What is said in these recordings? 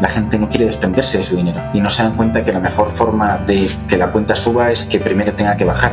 la gente no quiere desprenderse de su dinero y no se dan cuenta que la mejor forma de que la cuenta suba es que primero tenga que bajar.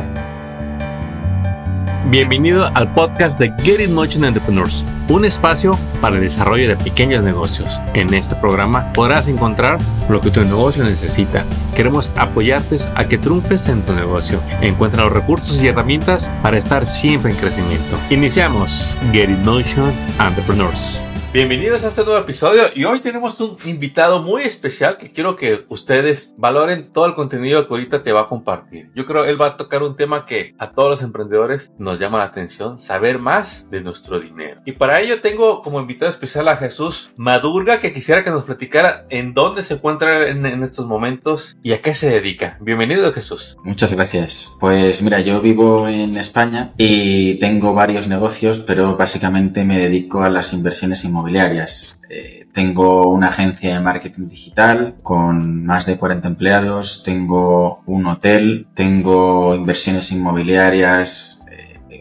Bienvenido al podcast de Get It Motion Entrepreneurs, un espacio para el desarrollo de pequeños negocios. En este programa podrás encontrar lo que tu negocio necesita. Queremos apoyarte a que triunfes en tu negocio. Encuentra los recursos y herramientas para estar siempre en crecimiento. Iniciamos Get It Motion Entrepreneurs. Bienvenidos a este nuevo episodio y hoy tenemos un invitado muy especial que quiero que ustedes valoren todo el contenido que ahorita te va a compartir. Yo creo él va a tocar un tema que a todos los emprendedores nos llama la atención, saber más de nuestro dinero. Y para ello tengo como invitado especial a Jesús Madurga que quisiera que nos platicara en dónde se encuentra en, en estos momentos y a qué se dedica. Bienvenido Jesús. Muchas gracias. Pues mira, yo vivo en España y tengo varios negocios, pero básicamente me dedico a las inversiones inmobiliarias Eh, tengo una agencia de marketing digital con más de 40 empleados, tengo un hotel, tengo inversiones inmobiliarias,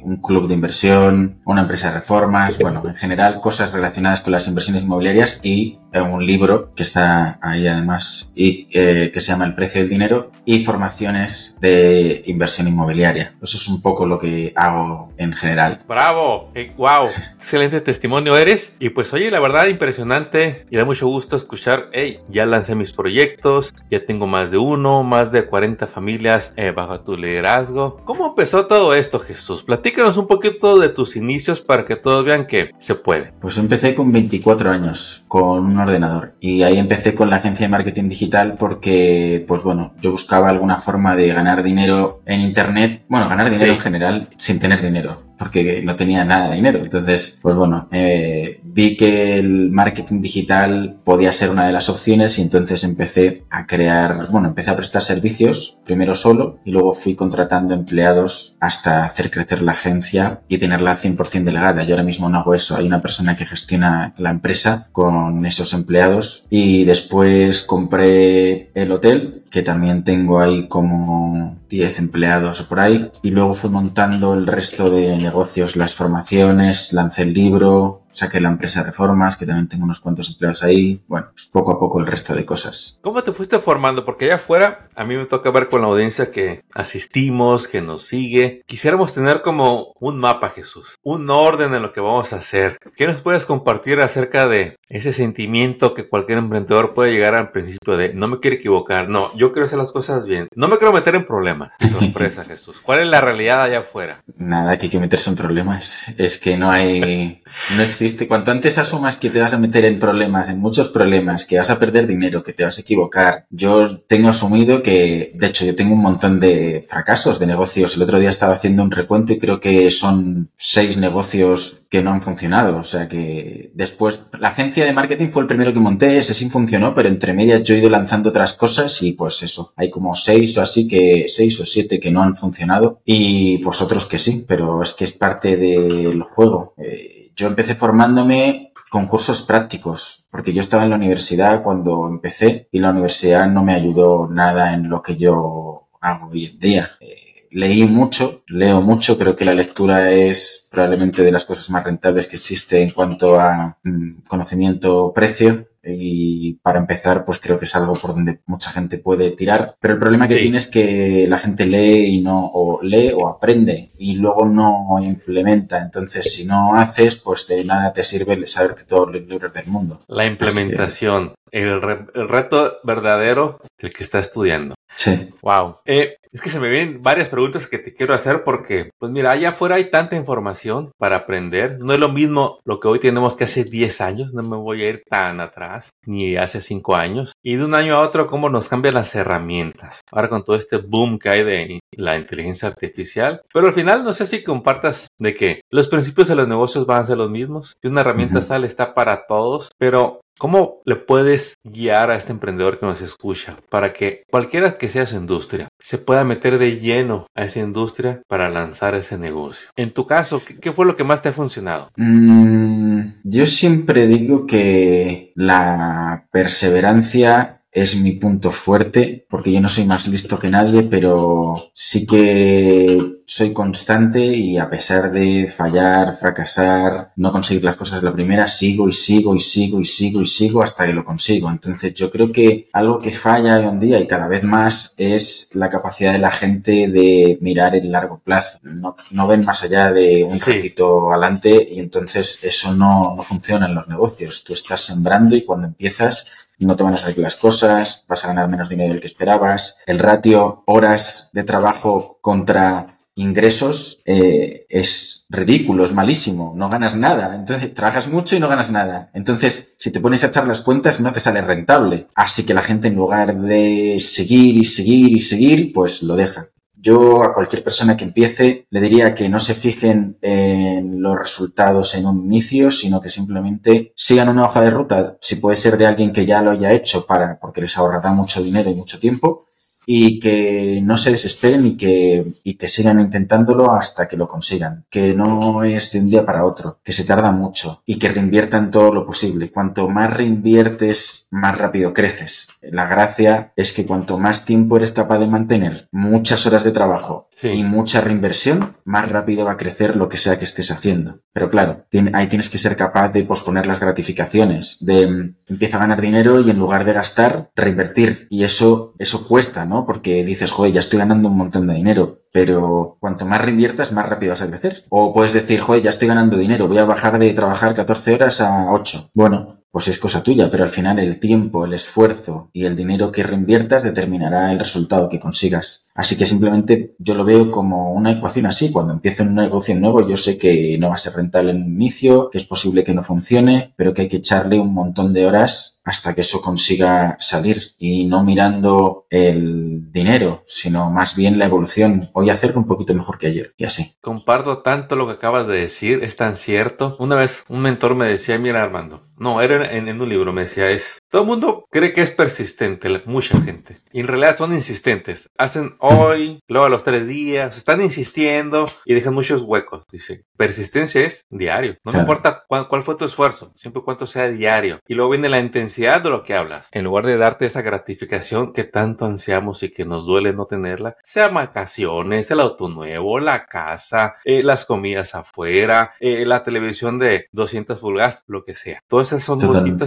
un club de inversión, una empresa de reformas, bueno, en general cosas relacionadas con las inversiones inmobiliarias y un libro que está ahí además y eh, que se llama El precio del dinero y formaciones de inversión inmobiliaria. Eso es un poco lo que hago en general. Bravo, wow, excelente testimonio eres y pues oye, la verdad impresionante y da mucho gusto escuchar, hey, ya lancé mis proyectos, ya tengo más de uno, más de 40 familias eh, bajo tu liderazgo. ¿Cómo empezó todo esto, Jesús? Platícanos un poquito de tus inicios para que todos vean que se puede. Pues empecé con 24 años, con una ordenador. Y ahí empecé con la agencia de marketing digital porque, pues bueno, yo buscaba alguna forma de ganar dinero en Internet. Bueno, ganar dinero en general sin tener dinero porque no tenía nada de dinero. Entonces, pues bueno, eh, vi que el marketing digital podía ser una de las opciones y entonces empecé a crear, bueno, empecé a prestar servicios, primero solo y luego fui contratando empleados hasta hacer crecer la agencia y tenerla 100% delegada. Yo ahora mismo no hago eso, hay una persona que gestiona la empresa con esos empleados y después compré el hotel que también tengo ahí como 10 empleados por ahí. Y luego fui montando el resto de negocios, las formaciones, lancé el libro, saqué la empresa de reformas, que también tengo unos cuantos empleados ahí. Bueno, pues poco a poco el resto de cosas. ¿Cómo te fuiste formando? Porque allá afuera a mí me toca ver con la audiencia que asistimos, que nos sigue. Quisiéramos tener como un mapa, Jesús, un orden en lo que vamos a hacer. ¿Qué nos puedes compartir acerca de ese sentimiento que cualquier emprendedor puede llegar al principio de no me quiero equivocar, no, yo quiero hacer las cosas bien, no me quiero meter en problemas? Sorpresa, Jesús. ¿Cuál es la realidad allá afuera? Nada, que hay que meterse en problemas. Es que no hay, no existe Cuanto antes asumas que te vas a meter en problemas, en muchos problemas, que vas a perder dinero, que te vas a equivocar. Yo tengo asumido que, de hecho, yo tengo un montón de fracasos de negocios. El otro día estaba haciendo un recuento y creo que son seis negocios que no han funcionado. O sea que después, la agencia de marketing fue el primero que monté, ese sí funcionó, pero entre medias yo he ido lanzando otras cosas y pues eso, hay como seis o así que, seis o siete que no han funcionado y pues otros que sí, pero es que es parte del juego. Eh, yo empecé formándome con cursos prácticos, porque yo estaba en la universidad cuando empecé y la universidad no me ayudó nada en lo que yo hago hoy en día. Eh, leí mucho, leo mucho, creo que la lectura es probablemente de las cosas más rentables que existe en cuanto a mm, conocimiento-precio y para empezar, pues creo que es algo por donde mucha gente puede tirar. Pero el problema que tiene es que la gente lee y no, o lee o aprende y luego no implementa. Entonces, si no haces, pues de nada te sirve saber que todos los libros del mundo. La implementación, el, el reto verdadero del que está estudiando. Sí. Wow. Eh, es que se me vienen varias preguntas que te quiero hacer porque, pues mira, allá afuera hay tanta información para aprender. No es lo mismo lo que hoy tenemos que hace 10 años, no me voy a ir tan atrás, ni hace 5 años. Y de un año a otro, cómo nos cambian las herramientas. Ahora con todo este boom que hay de la inteligencia artificial. Pero al final, no sé si compartas de que los principios de los negocios van a ser los mismos. Que una herramienta sale, está para todos, pero ¿Cómo le puedes guiar a este emprendedor que nos escucha para que cualquiera que sea su industria se pueda meter de lleno a esa industria para lanzar ese negocio? En tu caso, ¿qué, fue lo que más te ha funcionado? Mm, yo siempre digo que la perseverancia es mi punto fuerte, porque yo no soy más listo que nadie, pero sí que soy constante y a pesar de fallar, fracasar, no conseguir las cosas la primera, sigo y sigo y sigo y sigo y sigo hasta que lo consigo. Entonces yo creo que algo que falla hoy en día y cada vez más es la capacidad de la gente de mirar el largo plazo. No, no ven más allá de un ratito adelante y entonces eso no, no funciona en los negocios. Tú estás sembrando y cuando empiezas no te van a salir las cosas, vas a ganar menos dinero del que esperabas. El ratio horas de trabajo contra ingresos eh, es ridículo, es malísimo, no ganas nada. Entonces, trabajas mucho y no ganas nada. Entonces, si te pones a echar las cuentas, no te sale rentable. Así que la gente, en lugar de seguir y seguir y seguir, pues lo deja. Yo a cualquier persona que empiece le diría que no se fijen en los resultados en un inicio, sino que simplemente sigan una hoja de ruta, si puede ser de alguien que ya lo haya hecho para, porque les ahorrará mucho dinero y mucho tiempo, y que no se desesperen y que, y que sigan intentándolo hasta que lo consigan. Que no es de un día para otro, que se tarda mucho y que reinviertan todo lo posible. Cuanto más reinviertes, más rápido creces. La gracia es que cuanto más tiempo eres capaz de mantener muchas horas de trabajo y mucha reinversión, más rápido va a crecer lo que sea que estés haciendo. Pero claro, ahí tienes que ser capaz de posponer las gratificaciones, de mm, empieza a ganar dinero y en lugar de gastar, reinvertir. Y eso, eso cuesta, ¿no? Porque dices, joder, ya estoy ganando un montón de dinero, pero cuanto más reinviertas, más rápido vas a crecer. O puedes decir, joder, ya estoy ganando dinero, voy a bajar de trabajar 14 horas a 8. Bueno, pues es cosa tuya, pero al final el tiempo, el esfuerzo y el dinero que reinviertas determinará el resultado que consigas. Así que simplemente yo lo veo como una ecuación así. Cuando empiezo un negocio nuevo, yo sé que no va a ser rentable en el inicio, que es posible que no funcione, pero que hay que echarle un montón de horas hasta que eso consiga salir y no mirando el dinero, sino más bien la evolución. Hoy hacerlo un poquito mejor que ayer y así. Comparto tanto lo que acabas de decir, es tan cierto. Una vez un mentor me decía, mira Armando, no, era en, un libro, me decía, es, todo el mundo cree que es persistente, mucha gente. Y en realidad son insistentes. Hacen hoy, luego a los tres días, están insistiendo y dejan muchos huecos. Dice, persistencia es diario. No me importa cuál, cuál, fue tu esfuerzo, siempre cuánto sea diario. Y luego viene la intensidad de lo que hablas. En lugar de darte esa gratificación que tanto ansiamos y que nos duele no tenerla, sea vacaciones, el auto nuevo, la casa, eh, las comidas afuera, eh, la televisión de 200 pulgadas, lo que sea. Todo esas son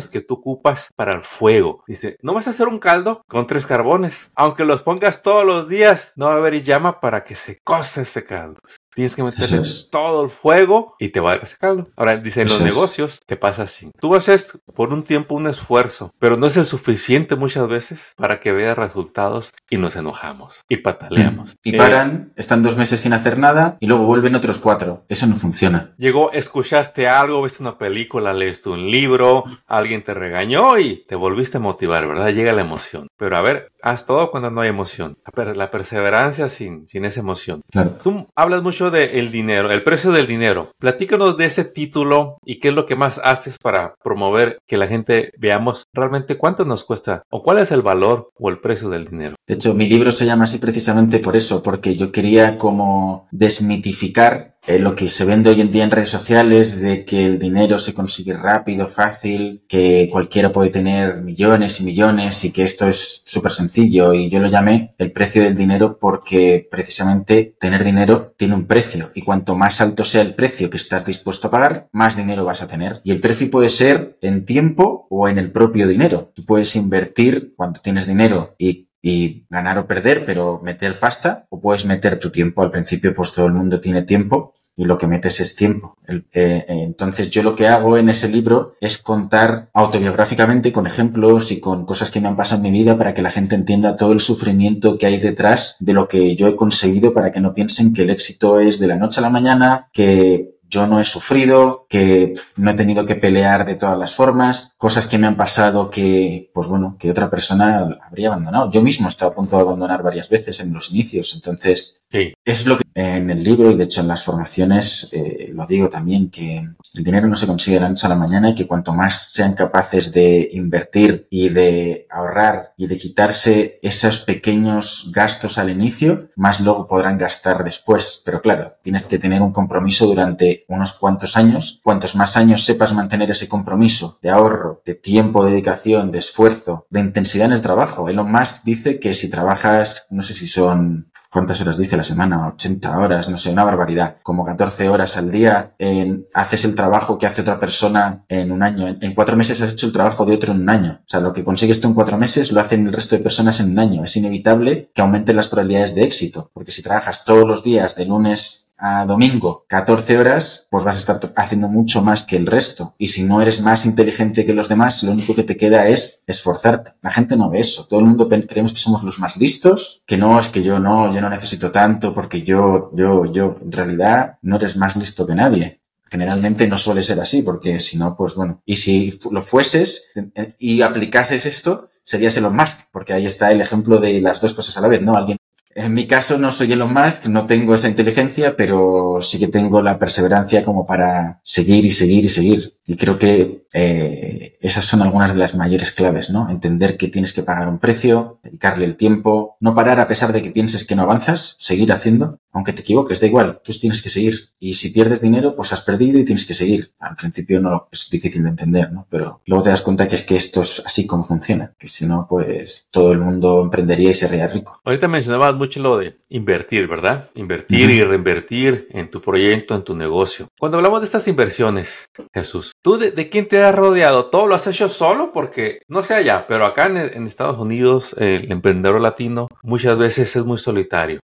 que tú ocupas para el fuego. Dice, no vas a hacer un caldo con tres carbones. Aunque los pongas todos los días, no va a haber llama para que se cose ese caldo. Tienes que meterle todo el fuego y te va a dar ese caldo. Ahora, dice, en los negocios te pasa así. Tú haces por un tiempo un esfuerzo, pero no es el suficiente muchas veces para que veas resultados y nos enojamos y pataleamos. Y paran, están dos meses sin hacer nada y luego vuelven otros cuatro. Eso no funciona. Llegó, escuchaste algo, viste una película, leíste un libro, alguien te regañó y te volviste a motivar, ¿verdad? Llega la emoción. Pero a ver, haz todo cuando no hay emoción. La perseverancia sin, sin esa emoción. Tú hablas mucho de el dinero, el precio del dinero. Platícanos de ese título y qué es lo que más haces para promover que la gente veamos realmente cuánto nos cuesta o cuál es el valor o el precio del dinero. De hecho, mi libro se llama así precisamente por eso, porque yo quería como desmitificar eh, lo que se vende hoy en día en redes sociales de que el dinero se consigue rápido, fácil, que cualquiera puede tener millones y millones y que esto es súper sencillo. Y yo lo llamé el precio del dinero porque precisamente tener dinero tiene un precio y cuanto más alto sea el precio que estás dispuesto a pagar, más dinero vas a tener. Y el precio puede ser en tiempo o en el propio dinero. Tú puedes invertir cuando tienes dinero y y ganar o perder, pero meter pasta o puedes meter tu tiempo. Al principio pues todo el mundo tiene tiempo y lo que metes es tiempo. Eh, eh, entonces yo lo que hago en ese libro es contar autobiográficamente con ejemplos y con cosas que me han pasado en mi vida para que la gente entienda todo el sufrimiento que hay detrás de lo que yo he conseguido para que no piensen que el éxito es de la noche a la mañana, que yo no he sufrido, que no he tenido que pelear de todas las formas, cosas que me han pasado que, pues bueno, que otra persona habría abandonado. Yo mismo he estado a punto de abandonar varias veces en los inicios, entonces sí. es lo que en el libro y de hecho en las formaciones eh, lo digo también, que el dinero no se consigue de la noche a la mañana y que cuanto más sean capaces de invertir y de ahorrar y de quitarse esos pequeños gastos al inicio, más luego podrán gastar después. Pero claro, tienes que tener un compromiso durante unos cuantos años, cuantos más años sepas mantener ese compromiso de ahorro, de tiempo, de dedicación, de esfuerzo, de intensidad en el trabajo. Elon Musk dice que si trabajas, no sé si son, ¿cuántas horas dice la semana? 80 horas, no sé, una barbaridad, como 14 horas al día, en, haces el trabajo que hace otra persona en un año. En, en cuatro meses has hecho el trabajo de otro en un año. O sea, lo que consigues tú en cuatro meses lo hacen el resto de personas en un año. Es inevitable que aumenten las probabilidades de éxito, porque si trabajas todos los días de lunes a domingo 14 horas, pues vas a estar haciendo mucho más que el resto. Y si no eres más inteligente que los demás, lo único que te queda es esforzarte. La gente no ve eso. Todo el mundo creemos que somos los más listos, que no, es que yo no, yo no necesito tanto porque yo, yo, yo, en realidad no eres más listo que nadie. Generalmente no suele ser así, porque si no, pues bueno. Y si lo fueses y aplicases esto, serías Elon Musk, porque ahí está el ejemplo de las dos cosas a la vez, ¿no? Alguien en mi caso no soy Elon Musk, no tengo esa inteligencia, pero sí que tengo la perseverancia como para seguir y seguir y seguir. Y creo que eh, esas son algunas de las mayores claves, ¿no? Entender que tienes que pagar un precio, dedicarle el tiempo, no parar a pesar de que pienses que no avanzas, seguir haciendo, aunque te equivoques, da igual, tú tienes que seguir. Y si pierdes dinero, pues has perdido y tienes que seguir. Al principio no es difícil de entender, ¿no? Pero luego te das cuenta que es que esto es así como funciona, que si no, pues todo el mundo emprendería y sería rico. Ahorita mencionabas lo de invertir, ¿verdad? Invertir y reinvertir en tu proyecto, en tu negocio. Cuando hablamos de estas inversiones, Jesús, ¿tú de, quién te has rodeado? ¿Todo lo has hecho solo? Porque, no sé allá, pero acá en, en Estados Unidos, el emprendedor latino muchas veces es muy solitario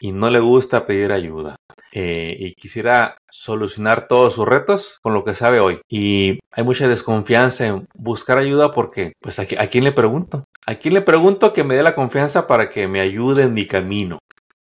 y no le gusta pedir ayuda. Eh, y quisiera solucionar todos sus retos con lo que sabe hoy. Y hay mucha desconfianza en buscar ayuda porque, pues, ¿a, quién le pregunto? ¿A quién le pregunto que me dé la confianza para que me ayude en mi camino?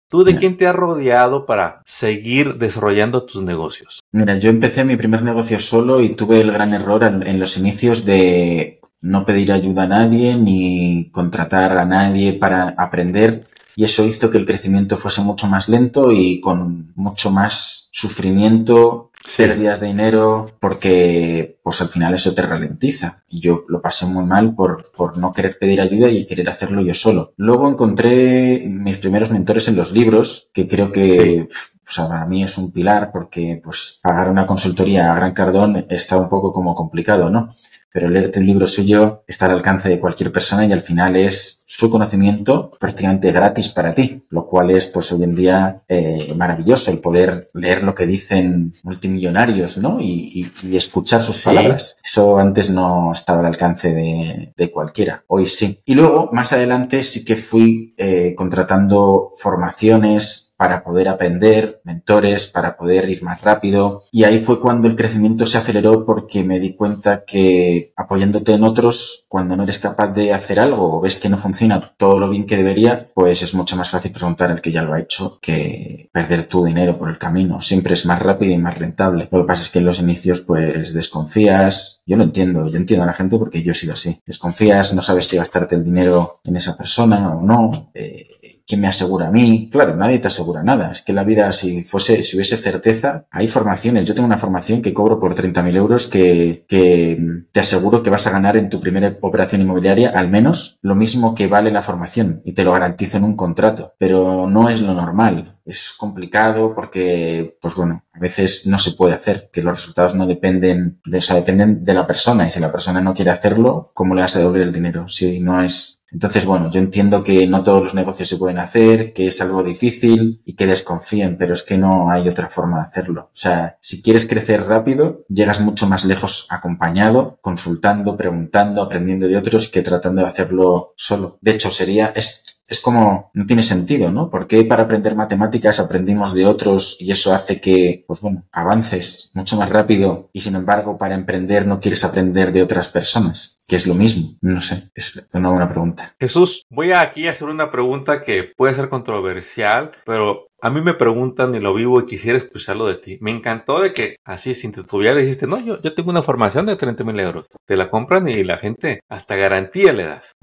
¿Tú de quién te has rodeado para seguir desarrollando tus negocios? Mira, yo empecé mi primer negocio solo y tuve el gran error en los inicios de no pedir ayuda a nadie ni contratar a nadie para aprender y eso hizo que el crecimiento fuese mucho más lento y con mucho más sufrimiento, pérdidas de dinero, porque pues al final eso te ralentiza. Y yo lo pasé muy mal por, por no querer pedir ayuda y querer hacerlo yo solo. Luego encontré mis primeros mentores en los libros, que creo que para mí es un pilar porque pues pagar una consultoría a Gran Cardón está un poco como complicado, ¿no? pero leerte un libro suyo está al alcance de cualquier persona y al final es su conocimiento prácticamente gratis para ti, lo cual es pues hoy en día eh, maravilloso el poder leer lo que dicen multimillonarios, ¿no? Y, escuchar sus palabras. Eso antes no estaba al alcance de, cualquiera, hoy sí. Y luego, más adelante, sí que fui eh, contratando formaciones para poder aprender, mentores, para poder ir más rápido. Y ahí fue cuando el crecimiento se aceleró porque me di cuenta que apoyándote en otros, cuando no eres capaz de hacer algo o ves que no funciona todo lo bien que debería, pues es mucho más fácil preguntar al que ya lo ha hecho que perder tu dinero por el camino. Siempre es más rápido y más rentable. Lo que pasa es que en los inicios pues desconfías. Yo lo entiendo, yo entiendo a la gente porque yo he sido así. Desconfías, no sabes si gastarte el dinero en esa persona o no. Eh, ¿quién me asegura a mí? Claro, nadie te asegura nada. Es que la vida, si fuese, si hubiese certeza, hay formaciones. Yo tengo una formación que cobro por 30.000 euros que, que te aseguro que vas a ganar en tu primera operación inmobiliaria al menos lo mismo que vale la formación y te lo garantizo en un contrato. Pero no es lo normal. Es complicado porque, pues bueno, a veces no se puede hacer, que los resultados no dependen de, eso, dependen de la persona y si la persona no quiere hacerlo, ¿cómo le vas a devolver el dinero? Si no es entonces, bueno, yo entiendo que no todos los negocios se pueden hacer, que es algo difícil y que desconfíen, pero es que no hay otra forma de hacerlo. O sea, si quieres crecer rápido, llegas mucho más lejos acompañado, consultando, preguntando, aprendiendo de otros que tratando de hacerlo solo. De hecho, sería, es, es como, no tiene sentido, ¿no? Porque para aprender matemáticas aprendimos de otros y eso hace que, pues bueno, avances mucho más rápido y sin embargo para emprender no quieres aprender de otras personas? Que es lo mismo? No sé, es una buena pregunta. Jesús, voy aquí a hacer una pregunta que puede ser controversial, pero a mí me preguntan y lo vivo y quisiera escucharlo de ti. Me encantó de que así sin titubear dijiste, no, yo, yo tengo una formación de 30 mil euros. Te la compran y la gente hasta garantía le das.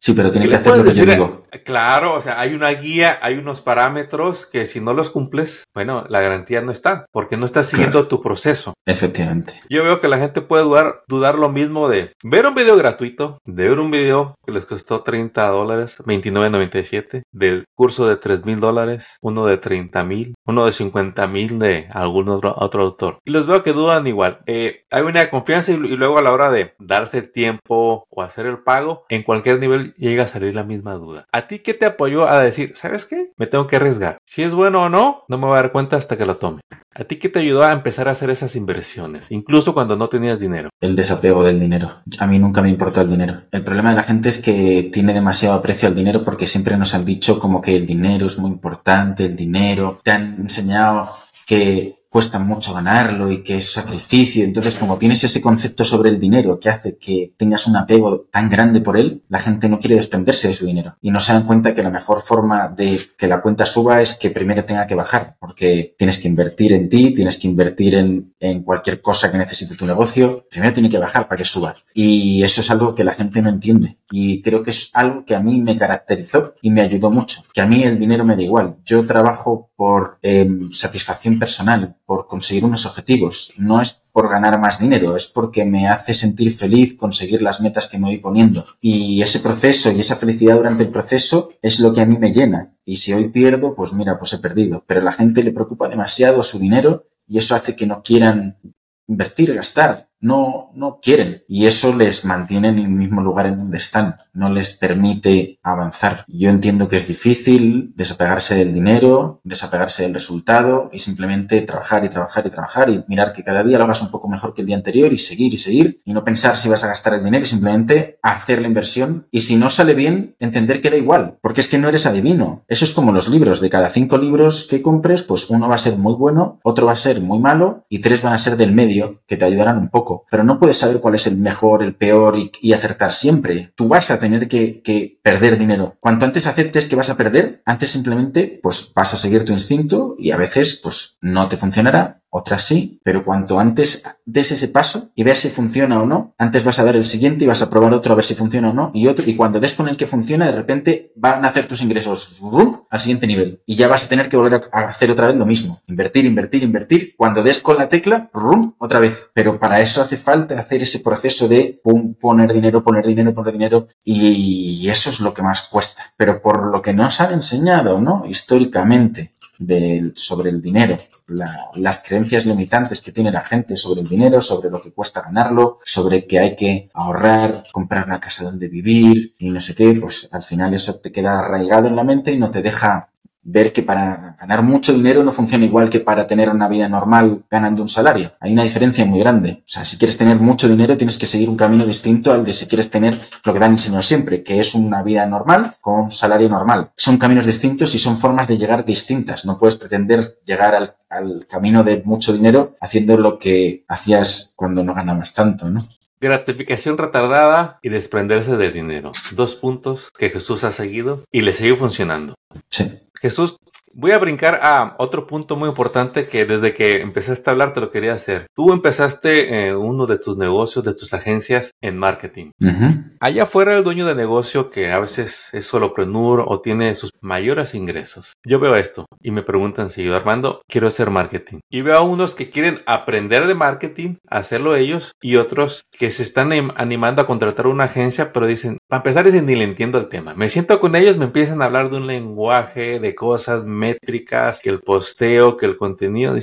Sí, pero tiene que hacer lo que yo digo. Claro, o sea, hay una guía, hay unos parámetros que si no los cumples, bueno, la garantía no está, porque no estás siguiendo tu proceso. Efectivamente. Yo veo que la gente puede dudar, dudar lo mismo de ver un video video gratuito de ver un video que les costó 30 dólares, 29.97, del curso de 3 mil dólares, uno de 30 mil, uno de 50 mil de algún otro, otro autor. Y los veo que dudan igual. Eh, hay una confianza y, luego a la hora de darse el tiempo o hacer el pago, en cualquier nivel llega a salir la misma duda. ¿A ti qué te apoyó a decir, sabes qué? Me tengo que arriesgar. Si es bueno o no, no me voy a dar cuenta hasta que lo tome. ¿A ti qué te ayudó a empezar a hacer esas inversiones, incluso cuando no tenías dinero? El desapego del dinero. A mí nunca me importó el dinero. El problema de la gente es que tiene demasiado aprecio al dinero porque siempre nos han dicho como que el dinero es muy importante, el dinero. Te han enseñado que cuesta mucho ganarlo y que es sacrificio. Entonces, como tienes ese concepto sobre el dinero que hace que tengas un apego tan grande por él, la gente no quiere desprenderse de su dinero. Y no se dan cuenta que la mejor forma de que la cuenta suba es que primero tenga que bajar, porque tienes que invertir en ti, tienes que invertir en, en cualquier cosa que necesite tu negocio. Primero tiene que bajar para que suba. Y eso es algo que la gente no entiende. Y creo que es algo que a mí me caracterizó y me ayudó mucho. Que a mí el dinero me da igual. Yo trabajo por eh, satisfacción personal, por conseguir unos objetivos. No es por ganar más dinero, es porque me hace sentir feliz conseguir las metas que me voy poniendo. Y ese proceso y esa felicidad durante el proceso es lo que a mí me llena. Y si hoy pierdo, pues mira, pues he perdido. Pero a la gente le preocupa demasiado su dinero y eso hace que no quieran invertir, gastar. No, no quieren. Y eso les mantiene en el mismo lugar en donde están. No les permite avanzar. Yo entiendo que es difícil desapegarse del dinero, desapegarse del resultado y simplemente trabajar y trabajar y trabajar y mirar que cada día lo hagas un poco mejor que el día anterior y seguir y seguir y no pensar si vas a gastar el dinero y simplemente hacer la inversión y si no sale bien, entender que da igual. Porque es que no eres adivino. Eso es como los libros. De cada cinco libros que compres, pues uno va a ser muy bueno, otro va a ser muy malo y tres van a ser del medio que te ayudarán un poco pero no puedes saber cuál es el mejor, el peor y, acertar siempre. Tú vas a tener que, que, perder dinero. Cuanto antes aceptes que vas a perder, antes simplemente pues vas a seguir tu instinto y a veces pues no te funcionará otras sí, pero cuanto antes des ese paso y veas si funciona o no, antes vas a dar el siguiente y vas a probar otro a ver si funciona o no, y otro, y cuando des con el que funciona, de repente van a hacer tus ingresos ¡rum! al siguiente nivel. Y ya vas a tener que volver a hacer otra vez lo mismo. Invertir, invertir, invertir. Cuando des con la tecla, ¡rum! otra vez. Pero para eso hace falta hacer ese proceso de pum, poner dinero, poner dinero, poner dinero, y eso es lo que más cuesta. Pero por lo que nos han enseñado, ¿no? Históricamente, de, sobre el dinero, la, las creencias limitantes que tiene la gente sobre el dinero, sobre lo que cuesta ganarlo, sobre que hay que ahorrar, comprar una casa donde vivir y no sé qué, pues al final eso te queda arraigado en la mente y no te deja ver que para ganar mucho dinero no funciona igual que para tener una vida normal ganando un salario. Hay una diferencia muy grande. O sea, si quieres tener mucho dinero tienes que seguir un camino distinto al de si quieres tener lo que dan enseñado siempre, que es una vida normal con un salario normal. Son caminos distintos y son formas de llegar distintas. No puedes pretender llegar al, al camino de mucho dinero haciendo lo que hacías cuando no ganabas tanto, ¿no? Gratificación retardada y desprenderse del dinero. Dos puntos que Jesús ha seguido y le sigue funcionando. Sí. Jesús, voy a brincar a otro punto muy importante que desde que empezaste a hablar te lo quería hacer. Tú empezaste eh, uno de tus negocios, de tus agencias en marketing. Uh -huh. Allá afuera el dueño de negocio que a veces es soloprenur o tiene sus mayores ingresos. Yo veo esto y me preguntan si yo, Armando, quiero hacer marketing. Y veo a unos que quieren aprender de marketing, hacerlo ellos, y otros que se están animando a contratar una agencia, pero dicen, para empezar, dicen, ni le entiendo el tema. Me siento con ellos, me empiezan a hablar de un lenguaje, de cosas métricas, que el posteo, que el contenido,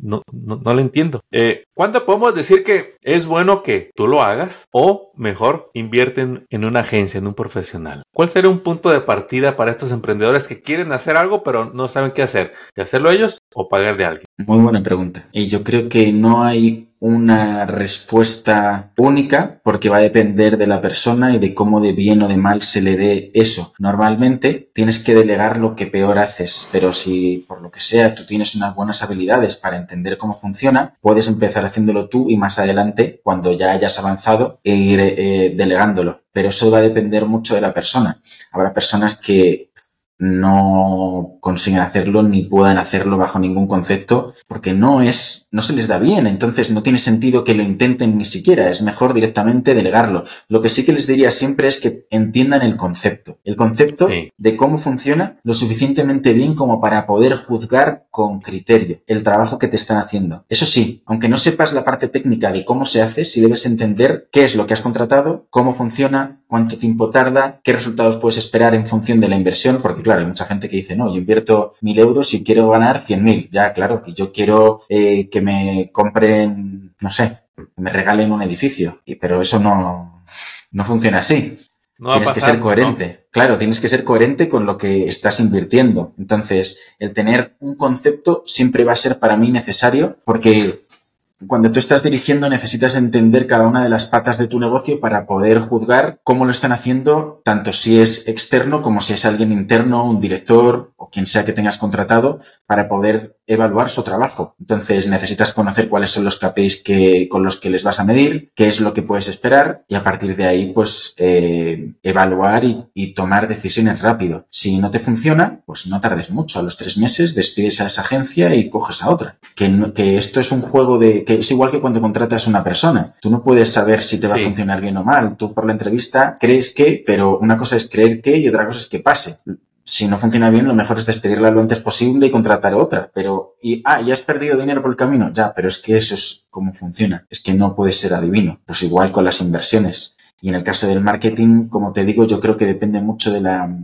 no, no, no le entiendo. Eh, ¿Cuándo podemos decir que es bueno que tú lo hagas o mejor invierten en una agencia, en un profesional? ¿Cuál sería un punto de partida para estos emprendedores que quieren hacer algo pero no saben qué hacer? ¿Y hacerlo ellos o pagarle a alguien? Muy buena pregunta. Y yo creo que no hay una respuesta única porque va a depender de la persona y de cómo de bien o de mal se le dé eso. Normalmente tienes que delegar lo que peor haces, pero si por lo que sea tú tienes unas buenas habilidades para entender cómo funciona, puedes empezar haciéndolo tú y más adelante, cuando ya hayas avanzado, e ir eh, delegándolo. Pero eso va a depender mucho de la persona. Habrá personas que no consiguen hacerlo ni puedan hacerlo bajo ningún concepto porque no es no se les da bien, entonces no tiene sentido que lo intenten ni siquiera, es mejor directamente delegarlo. Lo que sí que les diría siempre es que entiendan el concepto, el concepto de cómo funciona lo suficientemente bien como para poder juzgar con criterio el trabajo que te están haciendo. Eso sí, aunque no sepas la parte técnica de cómo se hace, sí debes entender qué es lo que has contratado, cómo funciona, cuánto tiempo tarda, qué resultados puedes esperar en función de la inversión, porque claro, hay mucha gente que dice, no, yo invierto mil euros y quiero ganar cien mil. Ya, claro, que yo quiero eh, que me compren, no sé, que me regalen un edificio. Y, pero eso no, no funciona así. tienes que ser coherente. Claro, tienes que ser coherente con lo que estás invirtiendo. Entonces, el tener un concepto siempre va a ser para mí necesario porque cuando tú estás dirigiendo necesitas entender cada una de las patas de tu negocio para poder juzgar cómo lo están haciendo, tanto si es externo como si es alguien interno, un director o quien sea que tengas contratado, para poder evaluar su trabajo. Entonces necesitas conocer cuáles son los KPIs que, con los que les vas a medir, qué es lo que puedes esperar y a partir de ahí pues eh, evaluar y, tomar decisiones rápido. Si no te funciona, pues no tardes mucho. A los tres meses despides a esa agencia y coges a otra. Que, que esto es un juego de que es igual que cuando contratas a una persona. Tú no puedes saber si te va a funcionar bien o mal. Tú por la entrevista crees que, pero una cosa es creer que y otra cosa es que pase si no funciona bien, lo mejor es despedirla lo antes posible y contratar otra. Pero, y, ah, ya has perdido dinero por el camino. Ya, pero es que eso es como funciona. Es que no puede ser adivino. Pues igual con las inversiones. Y en el caso del marketing, como te digo, yo creo que depende mucho de la,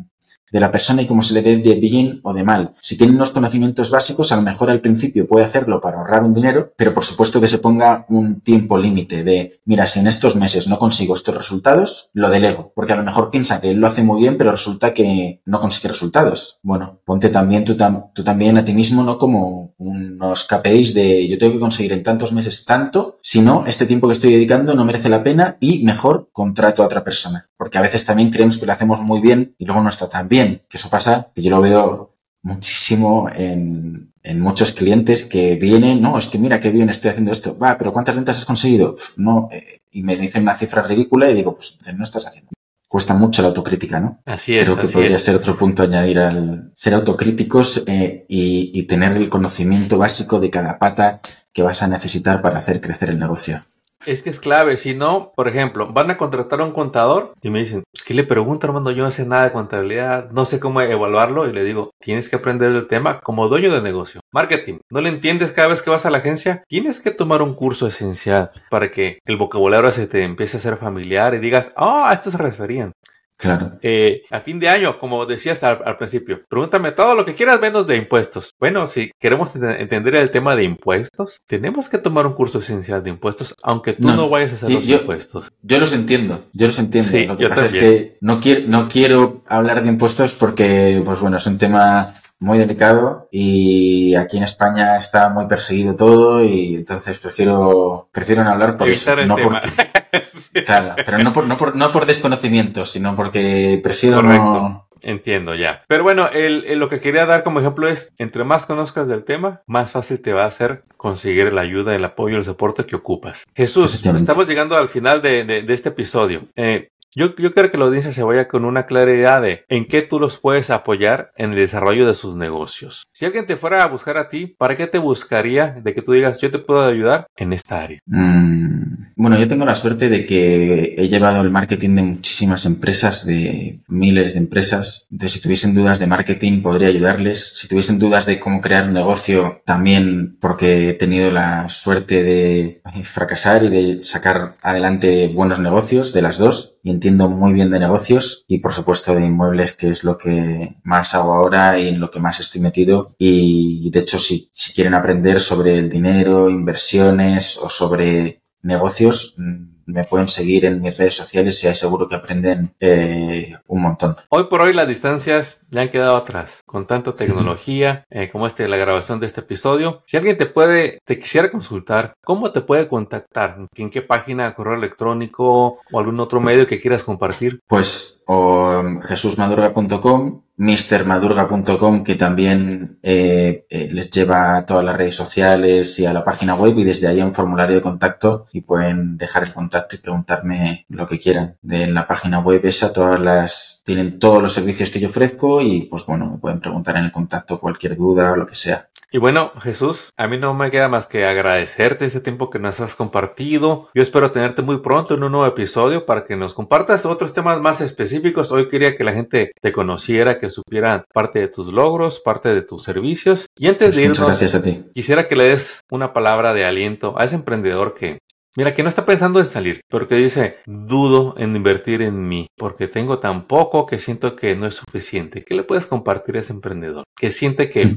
de la persona y cómo se le dé de bien o de mal. Si tiene unos conocimientos básicos, a lo mejor al principio puede hacerlo para ahorrar un dinero, pero por supuesto que se ponga un tiempo límite de, mira, si en estos meses no consigo estos resultados, lo delego, porque a lo mejor piensa que él lo hace muy bien, pero resulta que no consigue resultados. Bueno, ponte también tú, tú también a ti mismo, ¿no? Como unos KPIs de yo tengo que conseguir en tantos meses tanto, si no, este tiempo que estoy dedicando no merece la pena y mejor contrato a otra persona. Porque a veces también creemos que lo hacemos muy bien y luego no está tan bien que eso pasa, que yo lo veo muchísimo en, muchos clientes que vienen, no, es que mira qué bien estoy haciendo esto, va, pero ¿cuántas ventas has conseguido? no, eh, y me dicen una cifra ridícula y digo, pues no estás haciendo. Cuesta mucho la autocrítica, ¿no? Así es. Creo que podría ser otro punto a añadir al ser autocríticos eh, y tener el conocimiento básico de cada pata que vas a necesitar para hacer crecer el negocio. Es que es clave, si no, por ejemplo, van a contratar a un contador y me dicen, pues, ¿qué le pregunto, Armando? Yo no sé nada de contabilidad, no sé cómo evaluarlo y le digo, tienes que aprender el tema como dueño de negocio. Marketing, ¿no le entiendes cada vez que vas a la agencia? Tienes que tomar un curso esencial para que el vocabulario se te empiece a ser familiar y digas, ah, a esto se referían. Claro. Eh, a fin de año, como decías al, principio, pregúntame todo lo que quieras menos de impuestos. Bueno, si queremos entender el tema de impuestos, tenemos que tomar un curso esencial de impuestos, aunque tú no, vayas a hacer los impuestos. Yo los entiendo, yo los entiendo. lo que pasa es que no quiero, no quiero hablar de impuestos porque, pues bueno, es un tema muy delicado y aquí en España está muy perseguido todo y entonces prefiero prefiero no hablar por eso, no claro, pero no por, no por, no por desconocimiento, sino porque prefiero no Entiendo ya. Pero bueno, el, lo que quería dar como ejemplo es, entre más conozcas del tema, más fácil te va a ser conseguir la ayuda, el apoyo, el soporte que ocupas. Jesús, estamos llegando al final de, de, este episodio. Eh, yo, yo quiero que la audiencia se vaya con una clara idea de en qué tú los puedes apoyar en el desarrollo de sus negocios. Si alguien te fuera a buscar a ti, ¿para qué te buscaría de que tú digas yo te puedo ayudar en esta área? Mm, bueno, yo tengo la suerte de que he llevado el marketing de muchísimas empresas, de miles de empresas. Entonces, si tuviesen dudas de marketing, podría ayudarles. Si tuviesen dudas de cómo crear un negocio, también porque he tenido la suerte de fracasar y de sacar adelante buenos negocios de las dos. Y entiendo muy bien de negocios y por supuesto de inmuebles, que es lo que más hago ahora y en lo que más estoy metido. Y de hecho, si, si quieren aprender sobre el dinero, inversiones o sobre negocios, mm, me pueden seguir en mis redes sociales y seguro que aprenden eh, un montón. Hoy por hoy las distancias ya han quedado atrás con tanta tecnología eh, como este la grabación de este episodio. Si alguien te puede, te quisiera consultar, ¿cómo te puede contactar? ¿En qué página, correo electrónico o algún otro medio que quieras compartir? Pues o jesusmadurga.com mrmadurga.com que también eh, eh, les lleva a todas las redes sociales y a la página web y desde ahí un formulario de contacto y pueden dejar el contacto y preguntarme lo que quieran. De la página web esa todas las tienen todos los servicios que yo ofrezco y pues bueno, me pueden preguntar en el contacto cualquier duda o lo que sea. Y bueno, Jesús, a mí no me queda más que agradecerte este tiempo que nos has compartido. Yo espero tenerte muy pronto en un nuevo episodio para que nos compartas otros temas más específicos. Hoy quería que la gente te conociera, que supieran parte de tus logros, parte de tus servicios. Y antes Pues de irnos, gracias a ti. quisiera que le des una palabra de aliento a ese emprendedor que Mira, que no está pensando en salir, pero que dice, dudo en invertir en mí, porque tengo tan poco que siento que no es suficiente. ¿Qué le puedes compartir a ese emprendedor? Que siente que,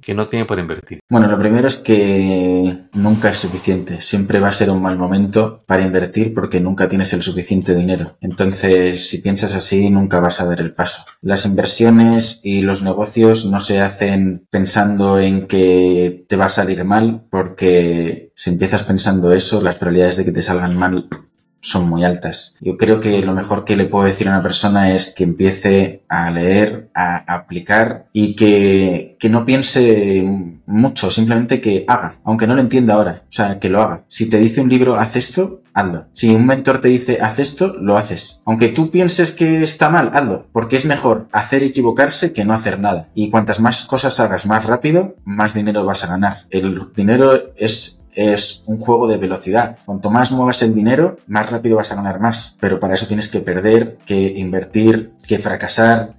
que no tiene para invertir. Bueno, lo primero es que nunca es suficiente. Siempre va a ser un mal momento para invertir porque nunca tienes el suficiente dinero. Entonces, si piensas así, nunca vas a dar el paso. Las inversiones y los negocios no se hacen pensando en que te va a salir mal porque si empiezas pensando eso, las probabilidades de que te salgan mal son muy altas. Yo creo que lo mejor que le puedo decir a una persona es que empiece a leer, a aplicar y que, que no piense mucho, simplemente que haga, aunque no lo entienda ahora, o sea, que lo haga. Si te dice un libro, haz esto, hazlo. Si un mentor te dice, haz esto, lo haces. Aunque tú pienses que está mal, hazlo, porque es mejor hacer equivocarse que no hacer nada. Y cuantas más cosas hagas más rápido, más dinero vas a ganar. El dinero es es un juego de velocidad. Cuanto más muevas el dinero, más rápido vas a ganar más. Pero para eso tienes que perder, que invertir, que fracasar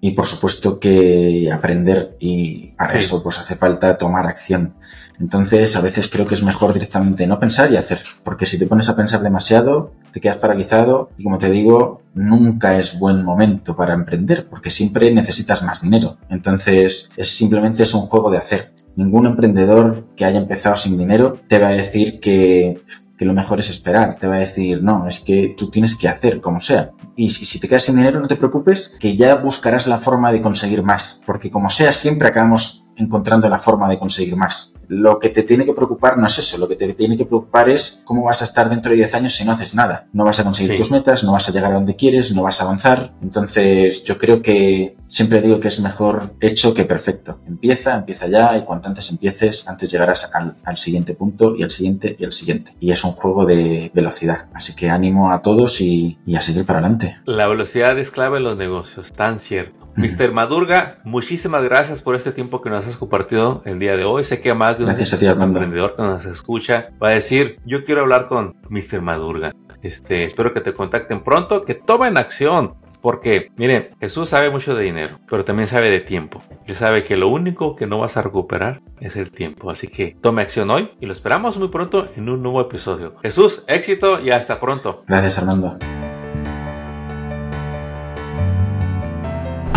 y por supuesto que aprender y para Sí. eso pues hace falta tomar acción. Entonces a veces creo que es mejor directamente no pensar y hacer, porque si te pones a pensar demasiado, te quedas paralizado y como te digo, nunca es buen momento para emprender, porque siempre necesitas más dinero. Entonces es simplemente es un juego de hacer. Ningún emprendedor que haya empezado sin dinero te va a decir que, lo mejor es esperar. Te va a decir, no, es que tú tienes que hacer como sea. Y si te quedas sin dinero, no te preocupes, que ya buscarás la forma de conseguir más. Porque como sea, siempre acabamos encontrando la forma de conseguir más. Lo que te tiene que preocupar no es eso, lo que te tiene que preocupar es cómo vas a estar dentro de 10 años si no haces nada. No vas a conseguir Sí. tus metas, no vas a llegar a donde quieres, no vas a avanzar. Entonces yo creo que siempre digo que es mejor hecho que perfecto. Empieza, empieza ya y cuanto antes empieces, antes llegarás al, al siguiente punto y al siguiente y al siguiente. Y es un juego de velocidad. Así que ánimo a todos y, y a seguir para adelante. La velocidad es clave en los negocios, tan cierto. Mr. Madurga, muchísimas gracias por este tiempo que nos has compartido el día de hoy. Sé que más de un Gracias a ti, Armando. emprendedor que nos escucha va a decir, yo quiero hablar con Mr. Madurga. Este, espero que te contacten pronto, que tomen acción. Porque, miren, Jesús sabe mucho de dinero, pero también sabe de tiempo. Él sabe que lo único que no vas a recuperar es el tiempo. Así que tome acción hoy y lo esperamos muy pronto en un nuevo episodio. Jesús, éxito y hasta pronto. Gracias Armando.